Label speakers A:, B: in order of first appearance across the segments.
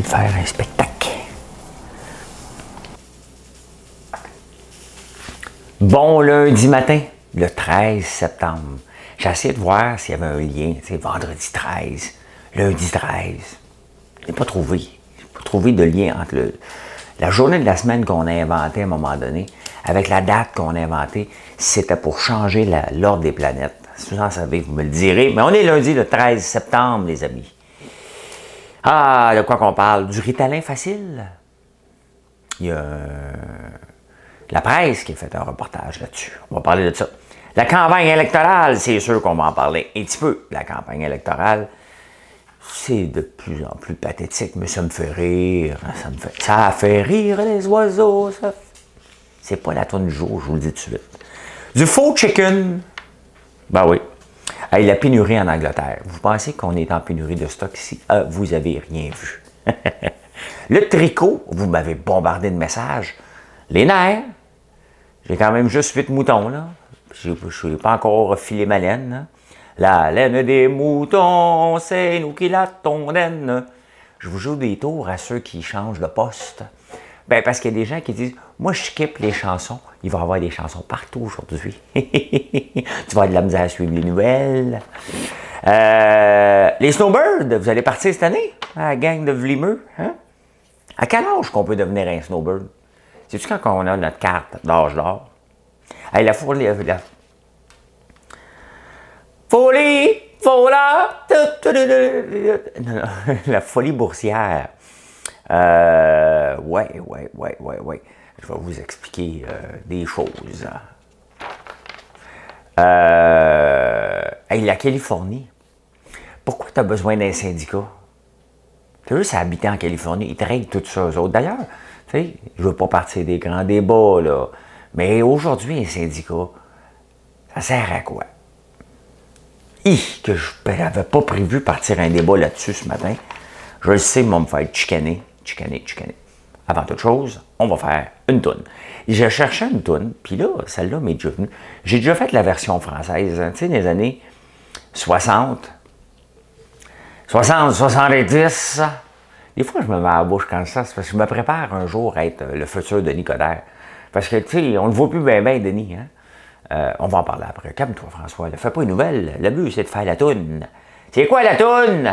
A: De faire un spectacle. Bon lundi matin, le 13 septembre. J'ai essayé de voir s'il y avait un lien, c'est vendredi 13, lundi 13. Je n'ai pas trouvé. Je pas trouvé de lien entre le- la journée de la semaine qu'on a inventée à un moment donné avec la date qu'on a inventée. C'était pour changer l'ordre des planètes. Si vous en savez, vous me le direz. Mais on est lundi le 13 septembre, les amis. Ah, de quoi qu'on parle? Du ritalin facile? Il y a euh, la presse qui a fait un reportage là-dessus. On va parler de ça. La campagne électorale, c'est sûr qu'on va en parler un petit peu. La campagne électorale, c'est de plus en plus pathétique, mais ça me fait rire. Ça, me fait, ça fait rire les oiseaux. Ça... C'est pas la tonne du jour, je vous le dis tout de suite. Du faux chicken. Ben oui. Hey, la pénurie en Angleterre. Vous pensez qu'on est en pénurie de stock ici? Ah, vous avez rien vu. le tricot, vous m'avez bombardé de messages. Les nerfs, j'ai quand même juste 8 moutons, là. Je n'ai pas encore filé ma laine. La laine des moutons, c'est nous qui la tondenne. Je vous joue des tours à ceux qui changent de poste. Ben, parce qu'il y a des gens qui disent Moi, je skip les chansons. Il va y avoir des chansons partout aujourd'hui. tu vas avoir de la misère à suivre les nouvelles. Euh, les Snowbirds, vous allez partir cette année? À gang de Vlimeux. Hein? À quel âge qu'on peut devenir un Snowbird? C'est-tu quand on a notre carte d'âge d'or? Hey, la folie. La... Folie! La folie boursière. Euh, ouais, ouais, ouais, ouais, ouais. Je vais vous expliquer euh, des choses. Euh, hey, la Californie. Pourquoi tu as besoin d'un syndicat? Tu veux, ça habiter en Californie. Ils te règlent tout ça, autres. D'ailleurs, tu sais, je veux pas partir des grands débats, là. Mais aujourd'hui, un syndicat, ça sert à quoi? Hi, que je n'avais pas prévu partir un débat là-dessus ce matin. Je le sais, moi, me faire chicaner, chicaner, chicaner. Avant toute chose, on va faire une toune. Je cherchais une toune, puis là, celle-là m'est déjà venue. J'ai déjà fait la version française, hein, tu sais, des années 60, 60, 70. Des fois, je me mets à la bouche quand ça, parce que je me prépare un jour à être le futur Denis Coderre. Parce que, tu sais, on ne le voit plus bien, bien, Denis. Hein? Euh, on va en parler après. Calme-toi, François. Là. Fais pas une nouvelle. Le but, c'est de faire la toune. C'est quoi la toune?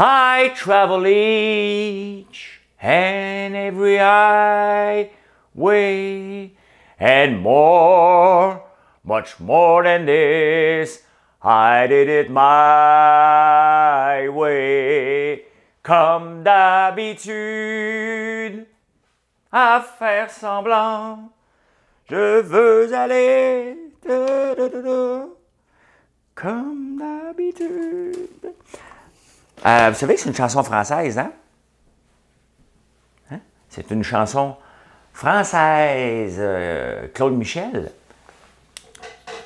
A: I travel each and every highway and more, much more than this. I did it my way, comme d'habitude, à faire semblant. Je veux aller, comme d'habitude. Euh, vous savez que c'est une chanson française, hein? Hein? C'est une chanson française, euh, Claude Michel.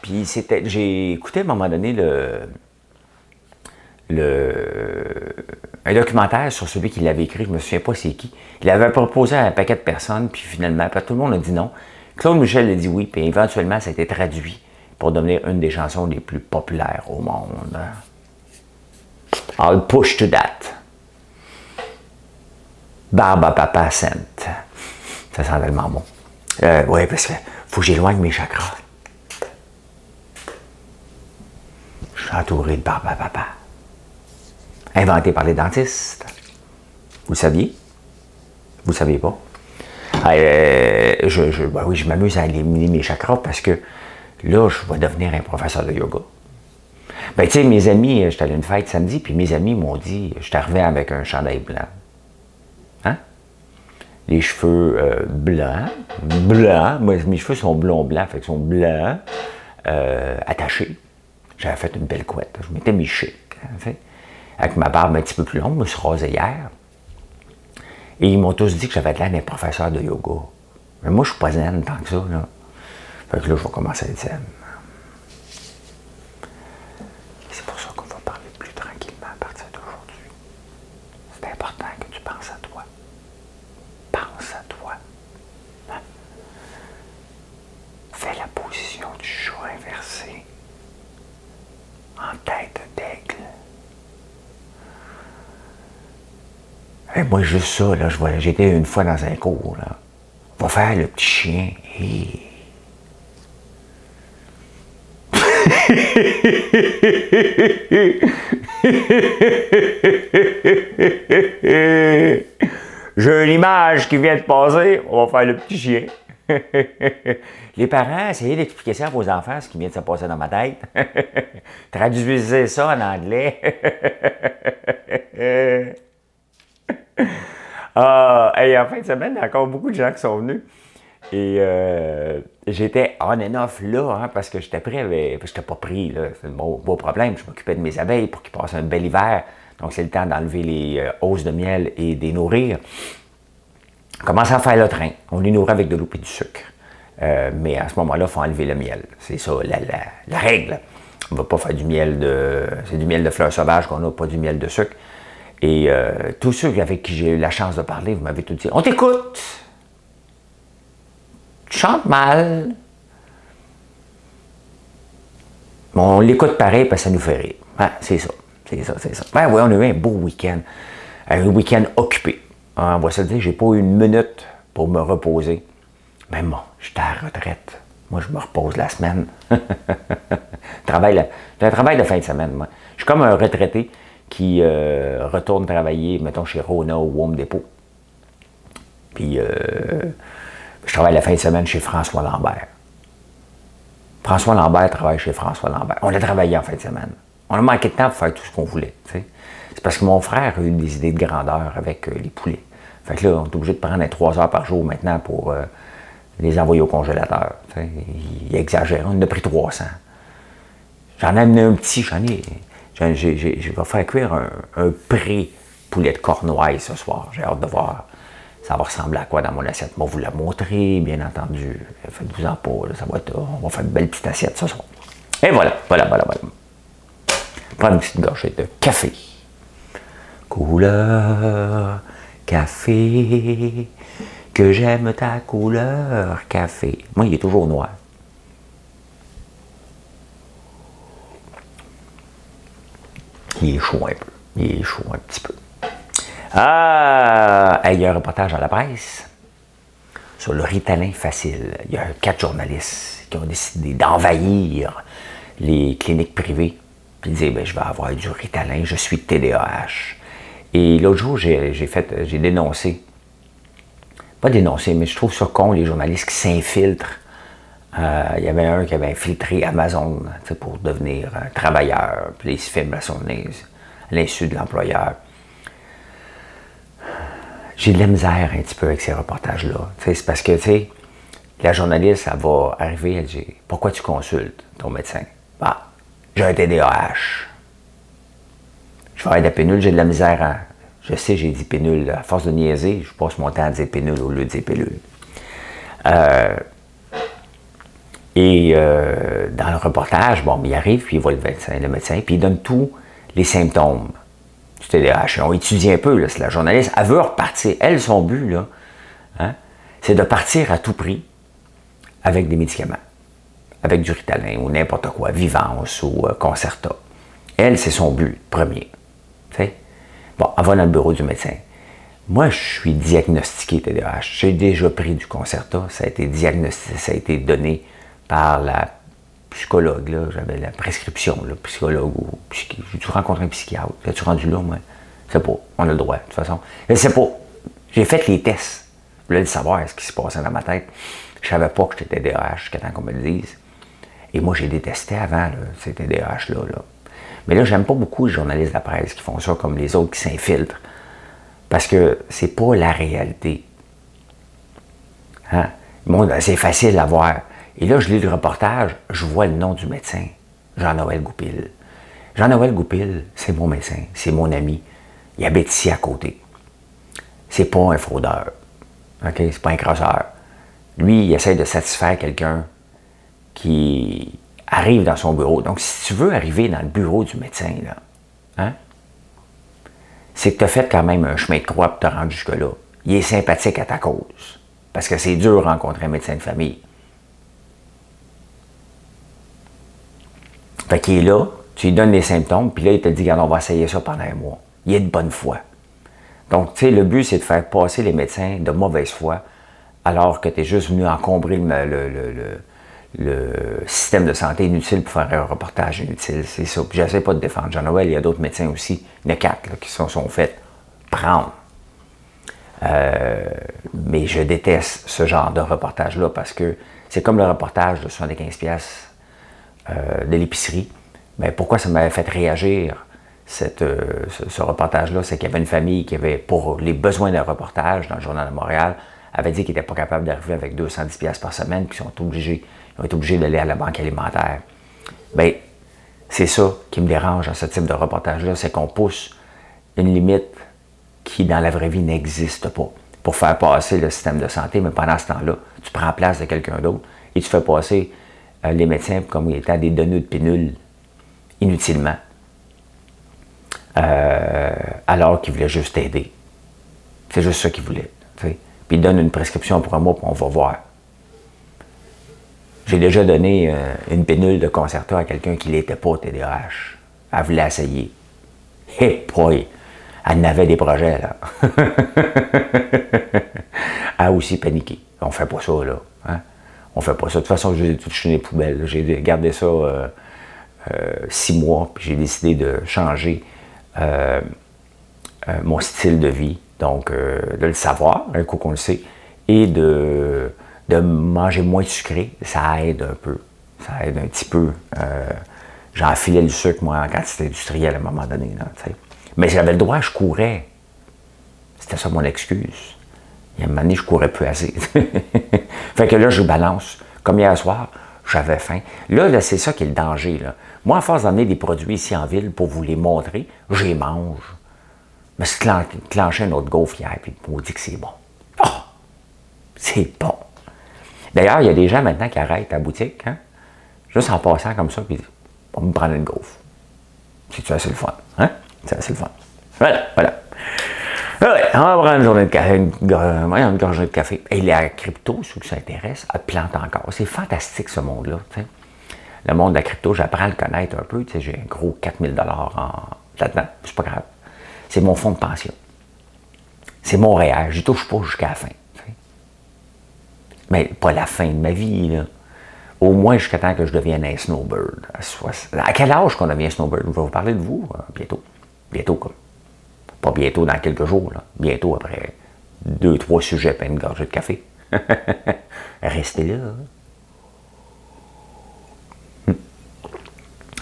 A: Puis c'était, j'ai écouté à un moment donné le, le, un documentaire sur celui qui l'avait écrit, je me souviens pas c'est qui. Il avait proposé à un paquet de personnes, puis finalement, tout le monde a dit non. Claude Michel a dit oui, puis éventuellement, ça a été traduit pour devenir une des chansons les plus populaires au monde. I'll push to that. Barba Papa Sainte. Ça sent tellement bon. Euh, oui, parce que faut que j'éloigne mes chakras. Je suis entouré de barbe à papa. Inventé par les dentistes. Vous le saviez? Vous le saviez pas? Euh, je, ben oui, je m'amuse à éliminer mes chakras parce que là, je vais devenir un professeur de yoga. Ben, tu sais, mes amis, j'étais allé à une fête samedi, puis mes amis m'ont dit, je arrivé avec un chandail blanc. Hein? Les cheveux euh, blancs, blancs, moi, mes cheveux sont blonds blancs, fait qu'ils sont blancs, euh, attachés. J'avais fait une belle couette, je m'étais mis chic, en fait. Avec ma barbe un petit peu plus longue, je me suis rasé hier. Et ils m'ont tous dit que j'avais de l'air d'un professeur de yoga. Mais moi, je suis pas zen tant que ça, là. Fait que là, je vais commencer à être zen. C'est pour ça qu'on va parler plus tranquillement à partir d'aujourd'hui. C'est important que tu penses à toi. Pense à toi. Hein? Fais la position du chat inversé. En tête d'aigle. Et moi, juste ça, là, j'étais une fois dans un cours, là. Va faire le petit chien. J'ai une image qui vient de passer, on va faire le petit chien. Les parents, essayez d'expliquer ça à vos enfants, ce qui vient de se passer dans ma tête. Traduisez ça en anglais. ah, et en fin de semaine, il y a encore beaucoup de gens qui sont venus. Et euh, j'étais on and off là, hein, parce que j'étais prêt, mais j'étais pas pris. C'est un beau, problème. Je m'occupais de mes abeilles pour qu'ils passent un bel hiver. Donc, c'est le temps d'enlever les euh, hausses de miel et de les nourrir. On commence à faire le train. On les nourrit avec de l'eau et du sucre. Euh, mais à ce moment-là, il faut enlever le miel. C'est ça, la, règle. On ne va pas faire du miel de. C'est du miel de fleurs sauvages qu'on a, pas du miel de sucre. Et tous ceux avec qui j'ai eu la chance de parler, vous m'avez tout dit On t'écoute tu chantes mal. on l'écoute pareil parce que ça nous fait rire. c'est ça. C'est ça, c'est ça. Ben oui, on a eu un beau week-end. Un week-end occupé. Ah, on va se dire, j'ai pas eu une minute pour me reposer. Mais bon, j'étais à retraite. Moi, je me repose la semaine. travail, un travail de fin de semaine, moi. Je suis comme un retraité qui euh, retourne travailler, mettons, chez Rona ou Home Depot. Puis, euh, je travaille la fin de semaine chez François Lambert. François Lambert travaille chez François Lambert. On a travaillé en fin de semaine. On a manqué de temps pour faire tout ce qu'on voulait. C'est parce que mon frère a eu des idées de grandeur avec euh, les poulets. Fait que là, on est obligé de prendre trois heures par jour maintenant pour les envoyer au congélateur. Il exagère. On en a pris 300. J'en ai amené un petit, j'en ai. Je vais faire cuire un, pré-poulet de cornouailles ce soir. J'ai hâte de voir ça va ressembler à quoi dans mon assiette? Va vous la montrer, bien entendu. Faites-vous en pas, ça va être, on va faire une belle petite assiette ce soir. Et voilà, voilà, voilà, voilà. Prendre une petite gorgée de café. Couleur, café, que j'aime ta couleur, café. Moi, il est toujours noir. Il est chaud un peu. Il est chaud un petit peu. Ah, il y a un reportage à la presse sur le ritalin facile. Il y a quatre journalistes qui ont décidé d'envahir les cliniques privées. Puis ils disaient, je vais avoir du ritalin, je suis TDAH. Et l'autre jour, j'ai j'ai dénoncé, pas dénoncé, mais je trouve ça con, les journalistes qui s'infiltrent. Euh, il y avait un qui avait infiltré Amazon pour devenir travailleur, puis il se filme à son l'insu de l'employeur j'ai de la misère un petit peu avec ces reportages-là. C'est parce que, tu sais, la journaliste, elle va arriver, elle dit Pourquoi tu consultes ton médecin Bah, j'ai un TDAH. Je vais de la pénule, j'ai de la misère à. Je sais, j'ai dit pénule. À force de niaiser, je passe mon temps à dire pénule au lieu de dire pilule. Euh, et euh, dans le reportage, bon, il arrive, puis il voit le médecin, le médecin, puis il donne tous les symptômes du TDAH. On étudie un peu, là, la journaliste, elle veut repartir. Elle, son but, là, hein, c'est de partir à tout prix avec des médicaments, avec du Ritalin ou n'importe quoi, Vivance ou euh, Concerta. Elle, c'est son but premier. Bon, elle va dans le bureau du médecin. Moi, je suis diagnostiqué TDAH. J'ai déjà pris du Concerta. Ça a été diagnostiqué, ça a été donné par la psychologue. Là. J'avais la prescription, le psychologue ou J'ai-tu rencontré un psychiatre? As-tu rendu là, moi? Sais pas. On a le droit, de toute façon. Je sais pas. J'ai fait les tests. Je voulais savoir ce qui se passait dans ma tête. Je savais pas que j'étais TDAH jusqu'à temps qu'on me le dise. Et moi, j'ai détesté avant ces TDAH-là. Là. Mais là, j'aime pas beaucoup les journalistes de la presse qui font ça comme les autres qui s'infiltrent. Parce que c'est pas la réalité. Hein? C'est facile à voir. Et là, je lis le reportage, je vois le nom du médecin, Jean-Noël Goupil. Jean-Noël Goupil, c'est mon médecin, c'est mon ami. Il habite ici à côté. C'est pas un fraudeur. OK? C'est pas un crosseur. Lui, il essaie de satisfaire quelqu'un qui arrive dans son bureau. Donc, si tu veux arriver dans le bureau du médecin, là, hein, c'est que tu as fait quand même un chemin de croix pour te rendre jusque-là. Il est sympathique à ta cause. Parce que c'est dur de rencontrer un médecin de famille. Fait qu'il est là, tu lui donnes les symptômes, puis là, il te dit, regarde, on va essayer ça pendant un mois. Il est de bonne foi. Donc, tu sais, le but, c'est de faire passer les médecins de mauvaise foi, alors que tu es juste venu encombrer le, le, système de santé inutile pour faire un reportage inutile. C'est ça. Puis j'essaie pas de défendre Jean-Noël, il y a d'autres médecins aussi, il quatre qui sont, sont faits prendre. Euh, mais je déteste ce genre de reportage-là parce que c'est comme le reportage de 75 pièces euh, de l'épicerie. Mais pourquoi ça m'avait fait réagir cette, euh, ce, reportage-là, c'est qu'il y avait une famille qui avait, pour les besoins d'un reportage dans le Journal de Montréal, avait dit qu'il n'était pas capable d'arriver avec 210 pièces par semaine, qu'ils sont obligés ils vont être obligés d'aller à la banque alimentaire. Bien, c'est ça qui me dérange dans ce type de reportage-là, c'est qu'on pousse une limite qui, dans la vraie vie, n'existe pas pour faire passer le système de santé, mais pendant ce temps-là, tu prends place de quelqu'un d'autre et tu fais passer les médecins comme étant des donneurs de pénules inutilement, euh, alors qu'ils voulaient juste t'aider. C'est juste ça qu'ils voulaient. Puis ils donnent une prescription pour un mois, puis on va voir. J'ai déjà donné euh, une pénule de concerto à quelqu'un qui n'était pas TDAH. Elle voulait essayer. Hé, hey, Elle n'avait des projets, là. elle a aussi paniqué. On fait pas ça, là. Hein? On fait pas ça. De toute façon, j'ai tout jeté les poubelles. J'ai gardé ça euh, euh, six mois, puis j'ai décidé de changer mon style de vie. Donc, de le savoir, un coup qu'on le sait, et de de manger moins sucré, ça aide un peu. Ça aide un petit peu. Euh, J'enfilais le sucre, moi, en quantité industrielle à un moment donné. Mais j'avais le droit, je courais. C'était ça mon excuse. A un moment je courais plus assez. fait que là, je balance. Comme hier soir, j'avais faim. Là, c'est ça qui est le danger. Là. Moi, à force d'emmener des produits ici en ville pour vous les montrer, je mange. Me suis clenché un autre gaufre hier, puis on dit que c'est bon. Oh! C'est bon. D'ailleurs, il y a des gens maintenant qui arrêtent la boutique, hein, juste en passant comme ça, puis on me prendre une gaufre. C'est assez le fun. Hein? C'est assez le fun. Voilà, voilà. Ouais, on va prendre une journée de café, une, une gorgée de café. Et la crypto, ceux qui s'intéressent, elle plante encore. C'est fantastique ce monde-là. Le monde de la crypto, j'apprends à le connaître un peu. J'ai un gros 4000 dollars là-dedans. C'est pas grave. C'est mon fonds de pension. C'est mon réel. J'y touche pas jusqu'à la fin. Mais pas la fin de ma vie, là. Au moins jusqu'à temps que je devienne un snowbird. À, quel âge qu'on devient snowbird? Je vais vous parler de vous euh, bientôt. Bientôt, comme. Pas bientôt dans quelques jours, là. Bientôt après deux, trois sujets plein de gorgées de café. Restez là. Hmm.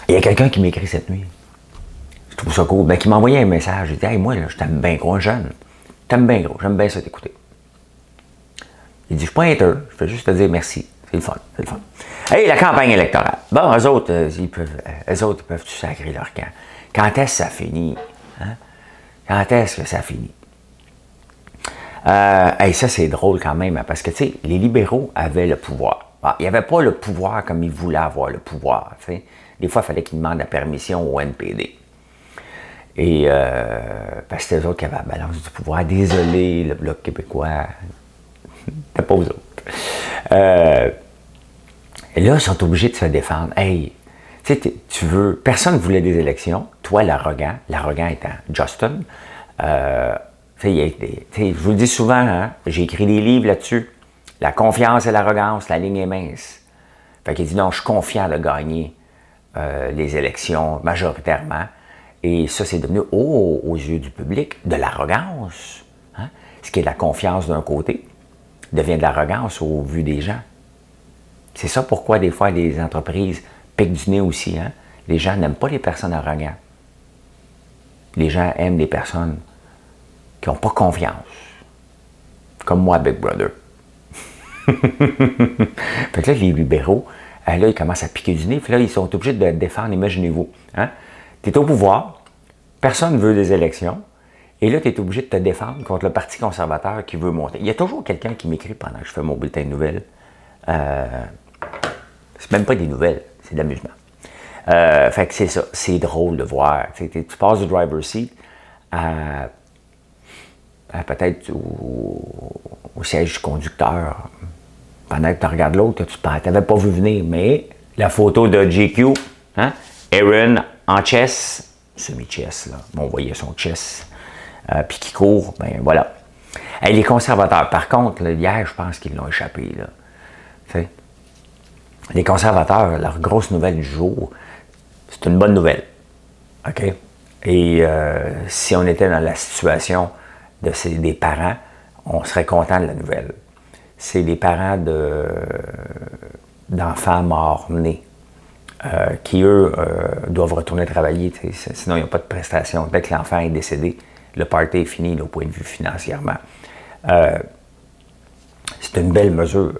A: Il y a quelqu'un qui m'écrit cette nuit. Je trouve ça cool. Ben, qui m'a envoyé un message. Il dit Hey, moi, là, je t'aime bien gros, jeune. T'aimes bien gros. J'aime bien ça t'écouter. Il dit, je suis pas hater, je veux juste te dire merci. C'est le fun, c'est le fun. Hey, la campagne électorale. Bon, eux autres, euh, ils peuvent, euh, eux autres, ils peuvent sacrer leur camp? Quand est-ce que ça finit? Hein? Quand est-ce que ça finit? Euh, hey, ça, c'est drôle quand même, hein, parce que, tu sais, les libéraux avaient le pouvoir. Bon, ils n'avaient pas le pouvoir comme ils voulaient avoir le pouvoir. Des fois, il fallait qu'ils demandent la permission au NPD. Et euh, parce que c'était eux autres qui avaient la balance du pouvoir. Désolé, le Bloc québécois, T'as pas aux autres. Euh, et là, ils sont obligés de se défendre. Hey, tu sais, tu veux. Personne ne voulait des élections. Toi, l'arrogant, l'arrogant étant Justin, euh, je vous le dis souvent, hein, j'ai écrit des livres là-dessus. La confiance et l'arrogance, la ligne est mince. Fait qu'il dit non, je suis confiant de gagner euh, les élections majoritairement. Et ça, c'est devenu, aux yeux du public, de l'arrogance. Hein. Ce qui est de la confiance d'un côté devient de l'arrogance au vu des gens. C'est ça pourquoi des fois les entreprises piquent du nez aussi. Hein. Les gens n'aiment pas les personnes arrogantes. Les gens aiment les personnes qui n'ont pas confiance. Comme moi, Big Brother. fait que là, les libéraux, euh, là, ils commencent à piquer du nez. Puis là, ils sont obligés de défendre, imaginez-vous. Hein? Tu es au pouvoir, personne ne veut des élections, et là, tu es obligé de te défendre contre le Parti conservateur qui veut monter. Il y a toujours quelqu'un qui m'écrit pendant que je fais mon bulletin de nouvelles. Euh, c'est même pas des nouvelles, c'est. Euh, fait que c'est ça, c'est drôle de voir. Tu, passes du driver seat à, peut-être au, siège du conducteur. Pendant que tu regardes l'autre, tu n'avais pas vu venir, mais la photo de JQ, hein? Aaron en chess, semi-chess, là. on voyait son chess, euh, puis qui court, ben voilà. Et les conservateurs, par contre, hier, je pense qu'ils l'ont échappé. Là. Les conservateurs, leur grosse nouvelle du jour, c'est une bonne nouvelle. OK? Et euh, si on était dans la situation de ces, des parents, on serait content de la nouvelle. C'est des parents de, d'enfants morts-nés. Euh, qui, eux, euh, doivent retourner travailler, sinon il n'y a pas de prestation. Dès que l'enfant est décédé, le party est fini au point de vue financièrement. c'est une belle mesure.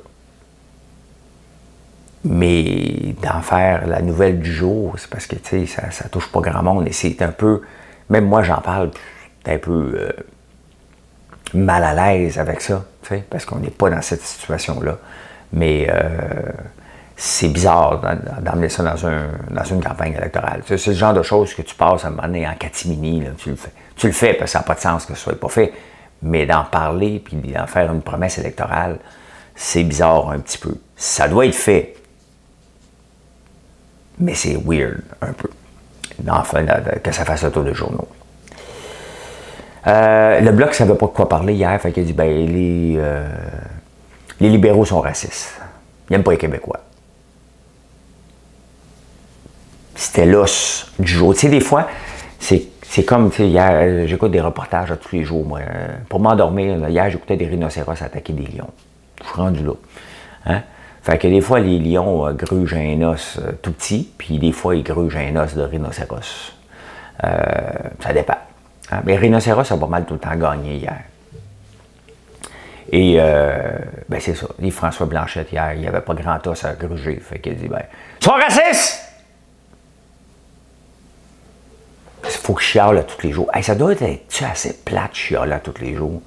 A: Mais d'en faire la nouvelle du jour, c'est parce que ça, ça touche pas grand monde et c'est un peu. Même moi, j'en parle, un peu euh, mal à l'aise avec ça, parce qu'on n'est pas dans cette situation-là. Mais euh, c'est bizarre d'emmener ça dans, une campagne électorale. C'est le genre de choses que tu passes à un moment donné en catimini, tu le fais. Tu le fais parce que ça n'a pas de sens que ce soit pas fait. Mais d'en parler puis d'en faire une promesse électorale, c'est bizarre un petit peu. Ça doit être fait mais c'est weird un peu. Enfin, que ça fasse le tour des journaux. Euh, le Bloc ne savait pas de quoi parler hier, fait qu'il a dit ben, les, euh, libéraux sont racistes. Ils n'aiment pas les Québécois. C'était l'os du jour. Tu sais, des fois, c'est comme, tu sais, hier, j'écoute des reportages tous les jours, moi. Pour m'endormir, hier, j'écoutais des rhinocéros attaquer des lions. Je suis rendu là. Hein? Fait que des fois, les lions euh, grugent un os euh, tout petit, puis des fois, ils grugent un os de rhinocéros. Euh, ça dépend. Hein. Mais rhinocéros a pas mal tout le temps gagné hier. Et ben c'est ça. Dit François Blanchette hier, il n'y avait pas grand os à gruger. Fait qu'il dit ben, Sois raciste! Il faut que je chiale tous les jours. ça doit être assez plate chialer tous les jours?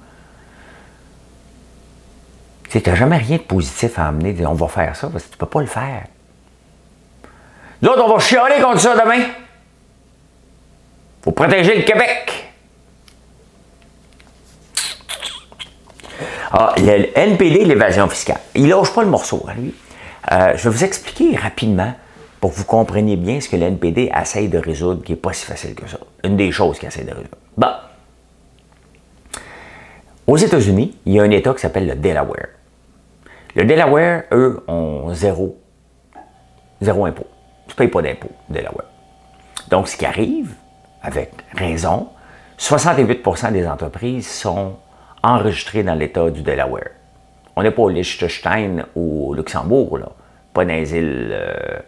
A: Tu n'as jamais rien de positif à amener. On va faire ça parce que tu ne peux pas le faire. L'autre, on va chialer contre ça demain. faut protéger le Québec. Ah, le NPD, l'évasion fiscale. Il lâche pas le morceau, hein, lui. Euh, je vais vous expliquer rapidement pour que vous compreniez bien ce que le NPD essaye de résoudre, qui n'est pas si facile que ça. Une des choses qu'il essaie de résoudre. Bon. Aux États-Unis, il y a un État qui s'appelle le Delaware. Le Delaware, eux, ont zéro, zéro impôt. Tu ne payes pas d'impôt, Delaware. Donc, ce qui arrive, avec raison, 68% des entreprises sont enregistrées dans l'État du Delaware. On n'est pas au Liechtenstein ou au Luxembourg, là. pas dans les îles euh,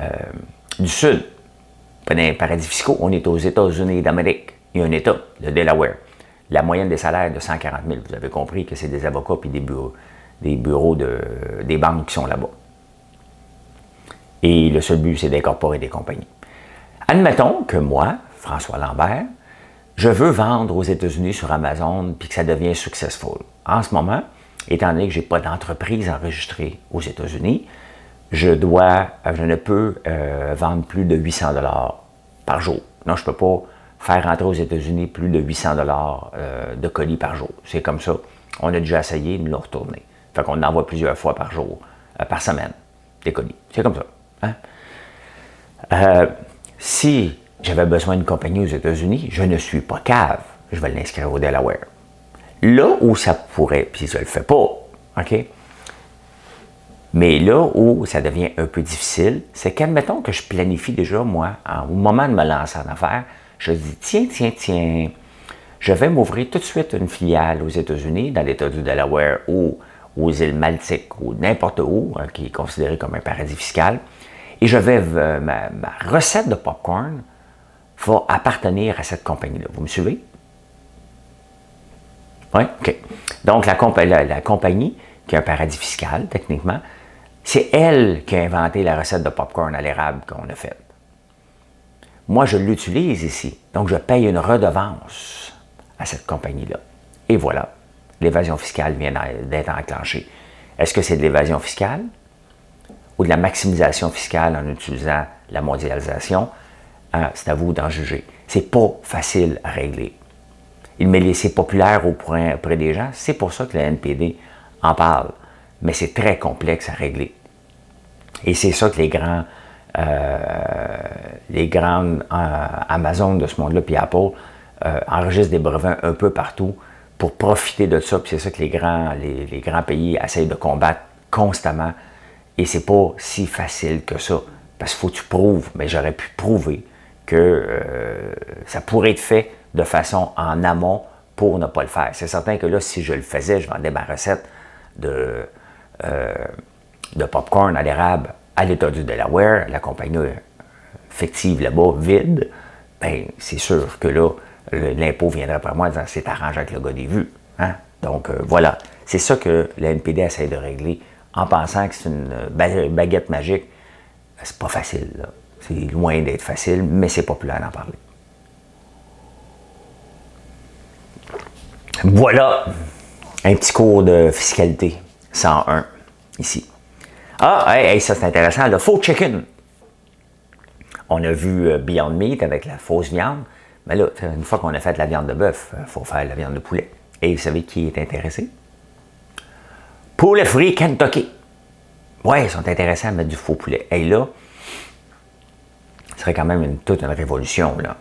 A: euh, du Sud, pas dans les paradis fiscaux. On est aux États-Unis d'Amérique. Il y a un État, le Delaware. La moyenne des salaires est de 140 000. Vous avez compris que c'est des avocats et des bureaux, des bureaux de, des banques qui sont là-bas. Et le seul but, c'est d'incorporer des compagnies. Admettons que moi, François Lambert, je veux vendre aux États-Unis sur Amazon puis que ça devient successful. En ce moment, étant donné que je n'ai pas d'entreprise enregistrée aux États-Unis, je dois, je ne peux euh, vendre plus de 800 dollars par jour. Non, je ne peux pas faire rentrer aux États-Unis plus de 800 dollars euh, de colis par jour. C'est comme ça. On a déjà essayé, de nous l'ont retourné. Fait qu'on envoie plusieurs fois par jour, euh, par semaine, des colis. C'est comme ça. Hein? Euh, si j'avais besoin d'une compagnie aux États-Unis, je ne suis pas cave. Je vais l'inscrire au Delaware. là où ça pourrait, puis je ne le fais pas, OK? Mais là où ça devient un peu difficile, c'est qu'admettons que je planifie déjà, moi, au moment de me lancer en affaires, je dis, tiens, tiens, tiens, je vais m'ouvrir tout de suite une filiale aux États-Unis, dans l'État du Delaware ou aux îles Maltiques ou n'importe où, hein, qui est considéré comme un paradis fiscal. Et je vais, euh, ma, recette de popcorn va appartenir à cette compagnie-là. Vous me suivez? Oui, OK. Donc, la, la, compagnie, qui est un paradis fiscal, techniquement, c'est elle qui a inventé la recette de popcorn à l'érable qu'on a faite. Moi, je l'utilise ici. Donc, je paye une redevance à cette compagnie-là. Et voilà, l'évasion fiscale vient d'être enclenchée. Est-ce que c'est de l'évasion fiscale ou de la maximisation fiscale en utilisant la mondialisation? Hein, c'est à vous d'en juger. C'est pas facile à régler. Il m'est laissé populaire auprès des gens. C'est pour ça que la NPD en parle. Mais c'est très complexe à régler. Et c'est ça que les grands, euh, grandes euh, Amazon de ce monde-là, puis Apple, euh, enregistrent des brevets un peu partout pour profiter de ça. Puis c'est ça que les grands, les, grands pays essayent de combattre constamment. Et c'est pas si facile que ça. Parce qu'il faut que tu prouves. Mais j'aurais pu prouver que ça pourrait être fait de façon en amont pour ne pas le faire. C'est certain que là, si je le faisais, je vendais ma recette de, euh, popcorn à l'érable à l'État du Delaware, la compagnie fictive là-bas, vide, ben c'est sûr que là, l'impôt viendrait par moi en disant c'est arrangé avec le gars des vues. Hein? Donc euh, voilà, c'est ça que la NPD essaie de régler en pensant que c'est une baguette magique. C'est pas facile, C'est loin d'être facile, mais c'est populaire d'en parler. Voilà un petit cours de fiscalité 101 ici. Ah, ça c'est intéressant, le faux chicken. On a vu euh, Beyond Meat avec la fausse viande, mais là, une fois qu'on a fait la viande de bœuf, il euh, faut faire la viande de poulet. Et vous savez qui est intéressé? Poulet frit Kentucky. Ouais, ils sont intéressés à mettre du faux poulet. Et là, ce serait quand même toute une révolution, là.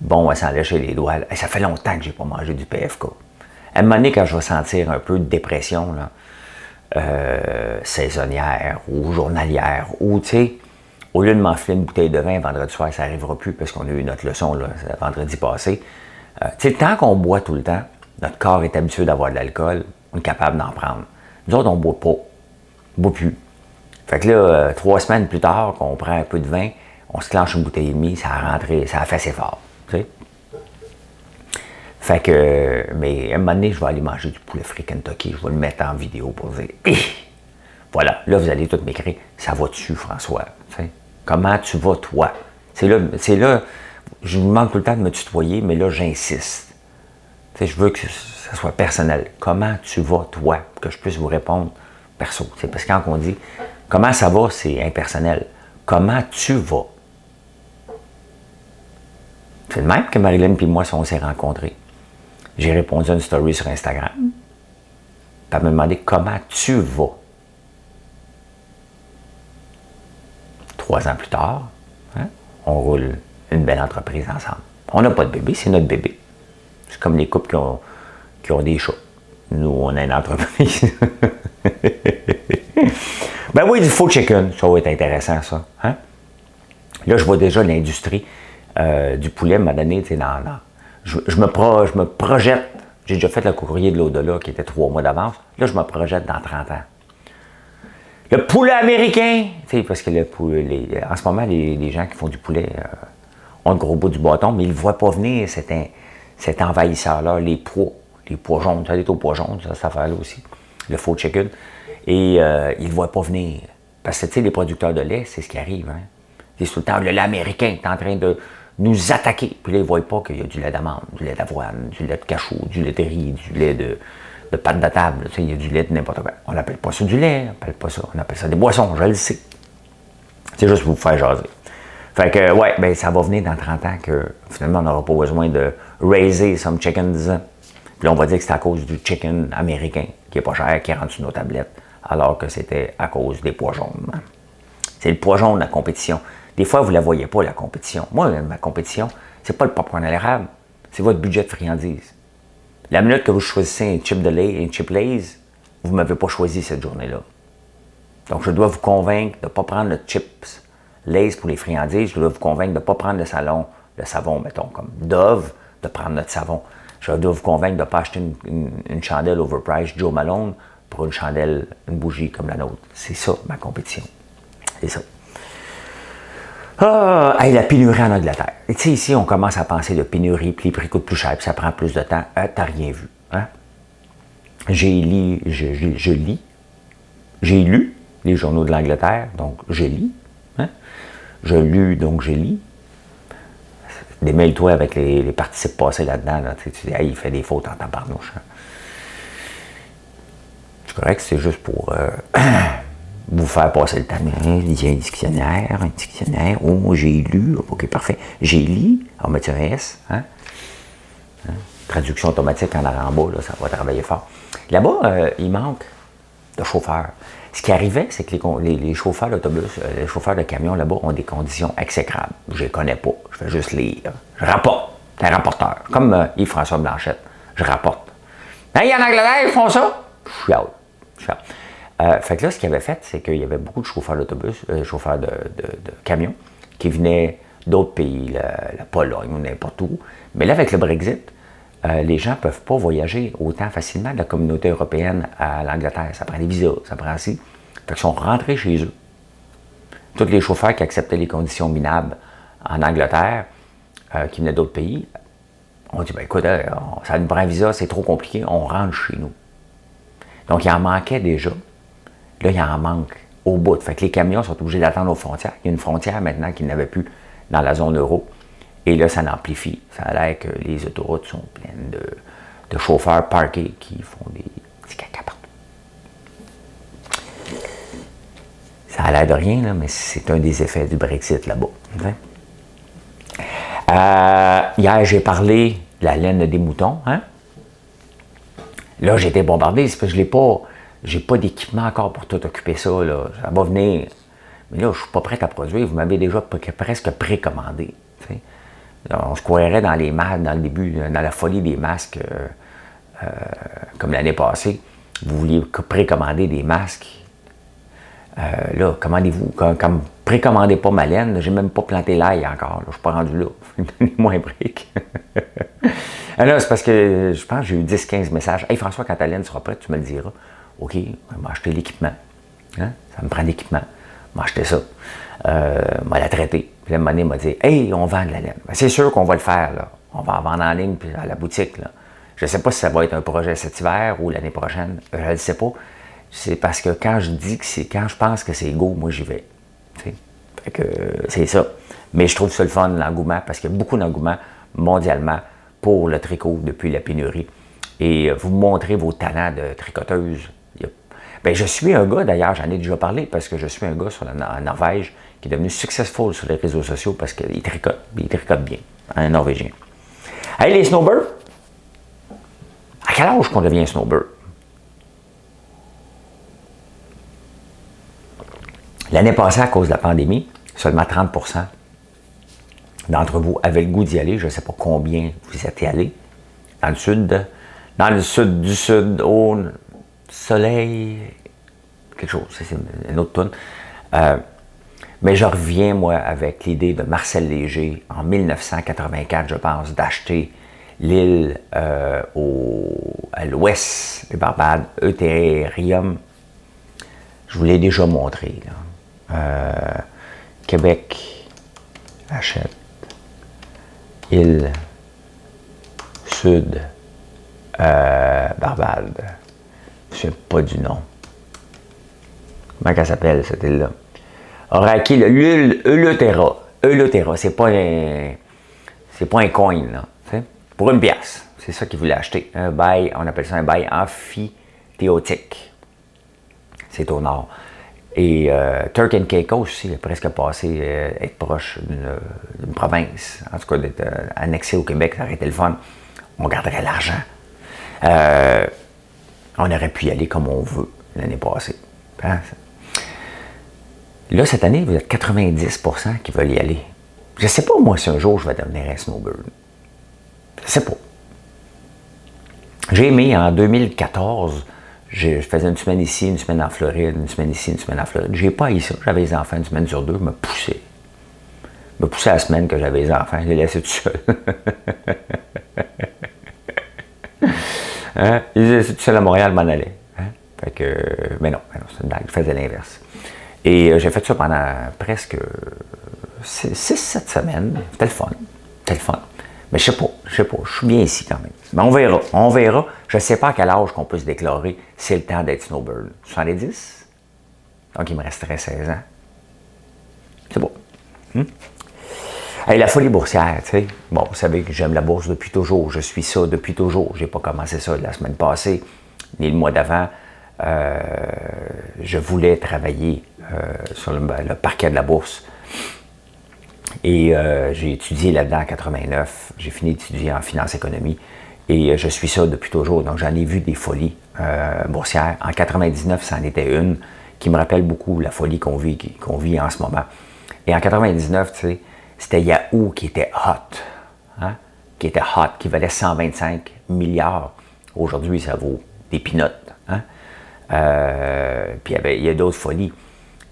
A: Bon, à s'en lécher les doigts. ça fait longtemps que j'ai pas mangé du PFK. À un moment donné, quand je vais sentir un peu de dépression, euh, saisonnière ou journalière, ou tu sais, au lieu de m'enfiler une bouteille de vin vendredi soir, ça n'arrivera plus parce qu'on a eu notre leçon là, vendredi passé. Euh, tu sais, tant qu'on boit tout le temps, notre corps est habitué d'avoir de l'alcool, on est capable d'en prendre. Nous autres, on ne boit pas. On ne boit plus. Fait que là, euh, trois semaines plus tard, qu'on prend un peu de vin, on se clenche une bouteille et demie, ça a rentré, ça a fait assez fort. Fait que, mais à un moment donné, je vais aller manger du poulet frit Kentucky. Je vais le mettre en vidéo pour dire, voilà, là, vous allez tout m'écrire, ça va dessus, François? Comment tu vas, toi? C'est là, là, je vous demande tout le temps de me tutoyer, mais là, j'insiste. je veux que ça soit personnel. Comment tu vas, toi? Que je puisse vous répondre perso. C'est parce que quand on dit comment ça va, c'est impersonnel. Comment tu vas? C'est le même que Marilyn et moi, on s'est rencontrés. J'ai répondu à une story sur Instagram. Puis elle m'a demandé comment tu vas? Trois ans plus tard, hein, on roule une belle entreprise ensemble. On n'a pas de bébé, c'est notre bébé. C'est comme les couples qui ont, des chats. Nous, on a une entreprise. ben oui, du faux chicken, ça va être intéressant, ça. Hein? Là, je vois déjà l'industrie euh, du poulet m'a donné, tu sais, dans, je, me je me projette. J'ai déjà fait le courrier de l'au-delà qui était trois mois d'avance. Là, je me projette dans 30 ans. Le poulet américain, parce que le poulet, en ce moment, les, gens qui font du poulet euh, ont le gros bout du bâton, mais ils ne voient pas venir cet, envahisseur-là, les pois, les pois jaunes. Ça, est aux pois jaunes, ça, cette affaire-là aussi, le faux chicken. Et euh, ils ne voient pas venir. Parce que, tu sais, les producteurs de lait, c'est ce qui arrive. Hein. C'est tout le temps, le lait américain est en train de, nous attaquer. Puis là, ils ne voient pas qu'il y a du lait d'amande, du lait d'avoine, du lait de cachot, du lait de riz, du lait de, de pâte de table. Tu sais, il y a du lait de n'importe quoi. On n'appelle pas ça du lait, on n'appelle pas ça. On appelle ça des boissons, je le sais. C'est juste pour vous faire jaser. Fait que, ouais, ben, ça va venir dans 30 ans que finalement, on n'aura pas besoin de raiser some chickens. Puis là, on va dire que c'est à cause du chicken américain, qui est pas cher, qui rentre sur nos tablettes, alors que c'était à cause des pois jaunes. C'est le pois jaune la compétition. Des fois, vous ne la voyez pas, la compétition. Moi, ma compétition, c'est pas le popcorn à l'érable, c'est votre budget de friandises. La minute que vous choisissez un chip de lait, un chip Lays, vous ne m'avez pas choisi cette journée-là. Donc, je dois vous convaincre de ne pas prendre le chips Lays pour les friandises. Je dois vous convaincre de ne pas prendre le salon, le savon, mettons, comme Dove, de prendre notre savon. Je dois vous convaincre de ne pas acheter une, chandelle overpriced Joe Malone pour une chandelle, une bougie comme la nôtre. C'est ça, ma compétition. C'est ça. Ah, la pénurie en Angleterre. Tu sais, ici, on commence à penser de pénurie, puis les prix coûtent plus cher, puis ça prend plus de temps. Euh, T'as rien vu. Hein? J'ai lu, je, lis, j'ai lu les journaux de l'Angleterre, donc je lis. Hein? Je lu, donc je lis. Démêle-toi avec les, participes passés là-dedans. Tu, dis, il fait des fautes en tabarnouche. Hein? C'est correct, c'est juste pour. Euh, vous faire passer le temps. A un dictionnaire, un dictionnaire. Oh, j'ai lu. OK, parfait. J'ai lu. On met un S. Hein? Hein? Traduction automatique en arrière là, ça va travailler fort. Là-bas, euh, il manque de chauffeurs. Ce qui arrivait, c'est que les, chauffeurs d'autobus, euh, les chauffeurs de camions là-bas ont des conditions exécrables. Je les connais pas. Je vais juste lire. Je rapporte. C'est un rapporteur. Comme euh, Yves-François Blanchette. Je rapporte. Hey, en Angleterre, ils font ça? Je suis out. Je suis out. Euh, fait que là, ce qu'il avait fait, c'est qu'il y avait beaucoup de chauffeurs d'autobus, euh, chauffeurs de, camions, qui venaient d'autres pays, la, Pologne ou n'importe où. Mais là, avec le Brexit, euh, les gens ne peuvent pas voyager autant facilement de la communauté européenne à l'Angleterre. Ça prend des visas, ça prend assez. Fait qu'ils sont rentrés chez eux. Tous les chauffeurs qui acceptaient les conditions minables en Angleterre, qui venaient d'autres pays, ont dit ben, écoute, ça nous prend un visa, c'est trop compliqué, on rentre chez nous. Donc, il en manquait déjà. Là, il en manque au bout. Fait que les camions sont obligés d'attendre aux frontières. Il y a une frontière maintenant qu'ils n'avaient plus dans la zone euro. Et là, ça n'amplifie. Ça a l'air que les autoroutes sont pleines de, chauffeurs parqués qui font des petits caca partout. Ça a l'air de rien, mais c'est un des effets du Brexit là-bas. Euh, hier, j'ai parlé de la laine des moutons. Hein? Là, j'ai été bombardé, c'est parce que je ne l'ai pas j'ai pas d'équipement encore pour tout occuper ça. Là. Ça va venir. Mais là, je suis pas prêt à produire. Vous m'avez déjà presque précommandé. On se croirait dans les masques, dans le début, dans la folie des masques, euh, euh, comme l'année passée. Vous vouliez précommander des masques. Euh, là, commandez-vous. Comme, précommandez pas ma laine, j'ai même pas planté l'ail encore. Je suis pas rendu là. Moins brique. Alors, c'est parce que je pense que j'ai eu 10-15 messages. Hey François, quand ta laine sera prête, tu me le diras. OK, je vais acheter l'équipement. Hein? Ça me prend l'équipement. Je vais ça. Euh, m'a la traité. Puis la monnaie m'a dit Hey, on vend de la laine. Ben, c'est sûr qu'on va le faire. Là. On va en vendre en ligne puis à la boutique. Là. Je ne sais pas si ça va être un projet cet hiver ou l'année prochaine. Je ne sais pas. C'est parce que quand je dis que c'est quand je pense que c'est go, moi j'y vais. Fait que c'est ça. Mais je trouve ça le fun, l'engouement, parce qu'il y a beaucoup d'engouement mondialement pour le tricot depuis la pénurie. Et vous montrez vos talents de tricoteuse ben, je suis un gars, d'ailleurs, j'en ai déjà parlé, parce que je suis un gars sur la, en Norvège qui est devenu successful sur les réseaux sociaux parce qu'il tricote, il tricote bien, un Norvégien. Hey, les snowbirds, à quel âge qu'on devient snowbird? L'année passée, à cause de la pandémie, seulement 30% d'entre vous avaient le goût d'y aller. Je ne sais pas combien vous êtes allés. Dans le sud, dans le sud du sud, au soleil, quelque chose, c'est une autre tonne. Euh, mais je reviens, moi, avec l'idée de Marcel Léger, en 1984, je pense, d'acheter l'île euh, à l'ouest des Barbades, Euthérium. Je vous l'ai déjà montré. Euh, Québec achète île sud Barbade. Pas du nom. Comment elle s'appelle, cette île-là? Acquis l'île Eleutera. Eleutera, c'est pas un. C'est pas un coin, là. Pour une pièce. C'est ça qu'il voulait acheter. Un bail, on appelle ça un bail amphithéotique. C'est au nord. Et euh, Turk and Caicos aussi, il a presque passé euh, être proche d'une province. En tout cas, d'être euh, annexé au Québec, ça aurait le fun. On garderait l'argent. On aurait pu y aller comme on veut l'année passée. Hein? Là, cette année, vous êtes 90% qui veulent y aller. Je ne sais pas, moi, si un jour je vais devenir un snowbird. Je ne sais pas. j'ai aimé en 2014, je faisais une semaine ici, une semaine en Floride, une semaine ici, une semaine en Floride. J'ai pas eu ça. J'avais les enfants une semaine sur deux, me poussaient. Me poussaient la semaine que j'avais les enfants, je les laissais tout seuls. hein? Ils laissaient tout seuls à Montréal, m'en allait. Hein? Fait que, mais non, c'est une blague, je faisais l'inverse. Et euh, j'ai fait ça pendant presque 6-7 semaines. C'était le fun. C'était le fun. Mais je sais pas, je sais pas, je suis bien ici quand même. Mais on verra, on verra. Je sais pas à quel âge qu'on peut se déclarer c'est le temps d'être snowbird. 70? Donc il me resterait 16 ans. C'est beau. Hmm? La folie boursière, tu sais. Bon, vous savez que j'aime la bourse depuis toujours. Je suis ça depuis toujours. Je n'ai pas commencé ça la semaine passée, ni le mois d'avant. Euh, je voulais travailler euh, sur le, parquet de la bourse. Et euh, j'ai étudié là-dedans en 89. J'ai fini d'étudier en finance-économie. Et je suis ça depuis toujours. Donc, j'en ai vu des folies boursières. En 99, c'en était une qui me rappelle beaucoup la folie qu'on vit, qu'on vit en ce moment. Et en 99, tu sais, c'était Yahoo qui était hot. Hein? Qui était hot, qui valait 125 milliards. Aujourd'hui, ça vaut des pinottes. Hein? Euh, puis il y, a d'autres folies.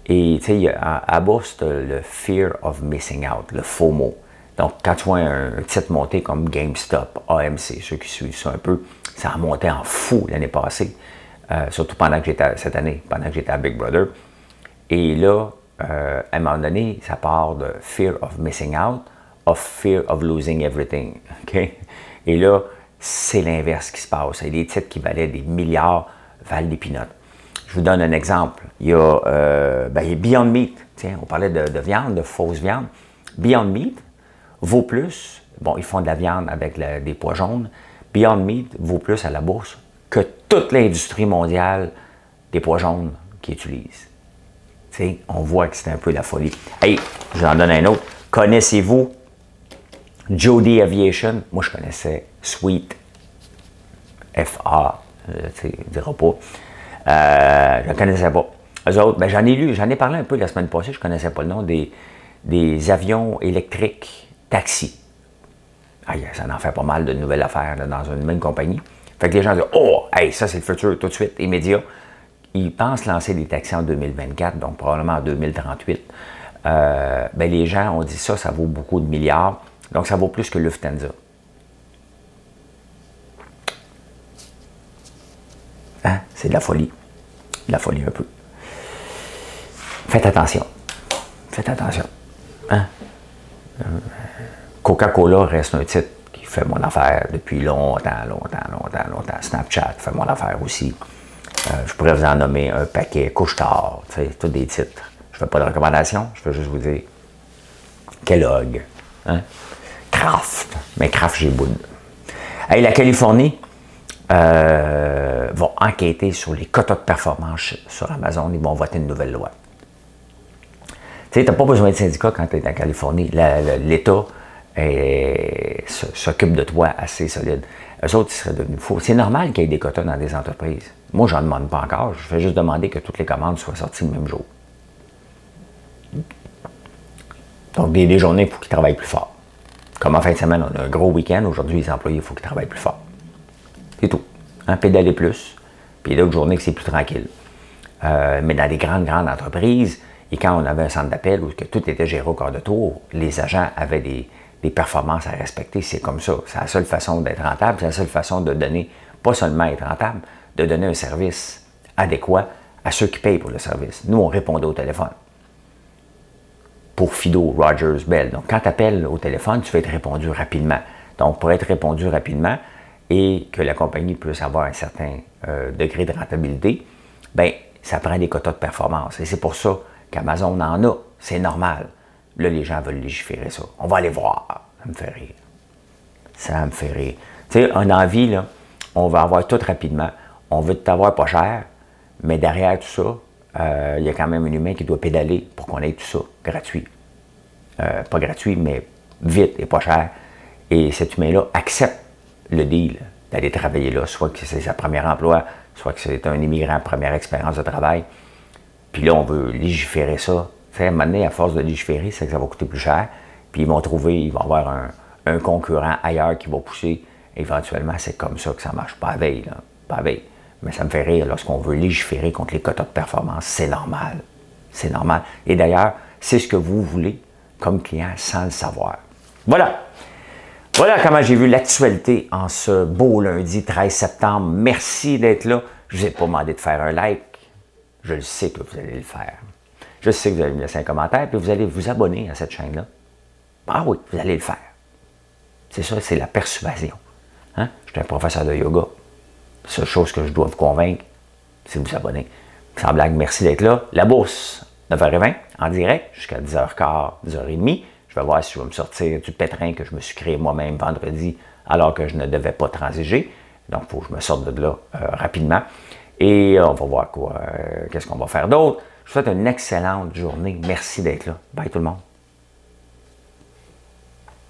A: Et tu sais, à, à le fear of missing out, le FOMO. Donc, quand tu vois un, titre monté comme GameStop, AMC, ceux qui suivent ça un peu, ça a monté en fou l'année passée, euh, surtout pendant que j'étais cette année, pendant que j'étais à Big Brother. Et là, euh, à un moment donné, ça part de fear of missing out, of fear of losing everything. Et là, c'est l'inverse qui se passe. Il y a des titres qui valaient des milliards valent des pinottes. Je vous donne un exemple. Il y a, euh, ben, Beyond Meat. Tiens, on parlait de, viande, de fausse viande. Beyond Meat vaut plus. Bon, ils font de la viande avec des pois jaunes. Beyond Meat vaut plus à la bourse que toute l'industrie mondiale des pois jaunes qu'ils on voit que c'est un peu la folie. Hey, j'en donne un autre. Connaissez-vous Jody Aviation? Moi, je connaissais Sweet. F-A, euh, tu sais, dira pas. Euh, je ne connaissais pas. Eux autres, ben, j'en ai lu, j'en ai parlé un peu la semaine passée, je ne connaissais pas le nom, des, des avions électriques taxi. Aïe, ça en fait pas mal de nouvelles affaires dans une même compagnie. Fait que les gens disent Oh, hey, ça c'est le futur tout de suite, immédiat ils pensent lancer des taxis en 2024, donc probablement en 2038. Euh, ben les gens ont dit ça, ça vaut beaucoup de milliards, donc ça vaut plus que Lufthansa. Hein? C'est de la folie. De la folie un peu. Faites attention. Faites attention. Hein? Coca-Cola reste un titre qui fait mon affaire depuis longtemps, longtemps, longtemps, longtemps. Snapchat fait mon affaire aussi. Euh, je pourrais vous en nommer un paquet, couche-tard, tous des titres. Je ne fais pas de recommandation, je veux juste vous dire Kellogg, hein? Kraft, mais Kraft, j'ai bout Hey, la Californie euh, va enquêter sur les quotas de performance sur Amazon. Ils vont voter une nouvelle loi. Tu sais, tu n'as pas besoin de syndicat quand tu es en Californie. L'État s'occupe de toi assez solide. Eux autres, ils seraient devenus fous. C'est normal qu'il y ait des quotas dans des entreprises. Moi, je n'en demande pas encore. Je fais juste demander que toutes les commandes soient sorties le même jour. Donc, des, journées, il faut qu'ils travaillent plus fort. Comme en fin de semaine, on a un gros week-end. Aujourd'hui, les employés, il faut qu'ils travaillent plus fort. C'est tout. Hein, pédaler plus. Puis d'autres journées que c'est plus tranquille. Euh, mais dans des grandes, grandes entreprises, et quand on avait un centre d'appel où que tout était géré au quart de tour, les agents avaient des, des performances à respecter. C'est comme ça. C'est la seule façon d'être rentable. C'est la seule façon de donner, pas seulement être rentable, de donner un service adéquat à ceux qui payent pour le service. Nous, on répondait au téléphone. Pour Fido, Rogers, Bell. Donc, quand tu appelles au téléphone, tu vas être répondu rapidement. Donc, pour être répondu rapidement et que la compagnie puisse avoir un certain euh, degré de rentabilité, ben ça prend des quotas de performance. Et c'est pour ça qu'Amazon en a. C'est normal. Là, les gens veulent légiférer ça. On va aller voir. Ça me fait rire. Ça me fait rire. Tu sais, un envie, là, on va avoir tout rapidement on veut t'avoir pas cher, mais derrière tout ça, euh, il y a quand même un humain qui doit pédaler pour qu'on ait tout ça gratuit. Euh, pas gratuit, mais vite et pas cher. Et cet humain-là accepte le deal d'aller travailler là, soit que c'est sa première emploi, soit que c'est un immigrant première expérience de travail. Puis là, on veut légiférer ça. à un moment donné, à force de légiférer, c'est que ça va coûter plus cher. Puis ils vont trouver, ils vont avoir un, un concurrent ailleurs qui va pousser Éventuellement, c'est comme ça que ça marche. Pas veille, là. Pas à. Mais ça me fait rire lorsqu'on veut légiférer contre les quotas de performance. C'est normal. C'est normal. Et d'ailleurs, c'est ce que vous voulez comme client sans le savoir. Voilà. Voilà comment j'ai vu l'actualité en ce beau lundi 13 septembre. Merci d'être là. Je vous ai pas demandé de faire un like. Je le sais que vous allez le faire. Je sais que vous allez me laisser un commentaire, puis vous allez vous abonner à cette chaîne-là. Ah oui, vous allez le faire. C'est ça, c'est la persuasion. Hein? Je suis un professeur de yoga. Seule chose que je dois vous convaincre, c'est de vous abonner. Sans blague, merci d'être là. La bourse, 9h20, en direct, jusqu'à 10h15, 10h30. Je vais voir si je vais me sortir du pétrin que je me suis créé moi-même vendredi, alors que je ne devais pas transiger. Donc, il faut que je me sorte de là euh, rapidement. Et euh, on va voir quoi, euh, qu'est-ce qu'on va faire d'autre. Je vous souhaite une excellente journée. Merci d'être là. Bye tout le monde.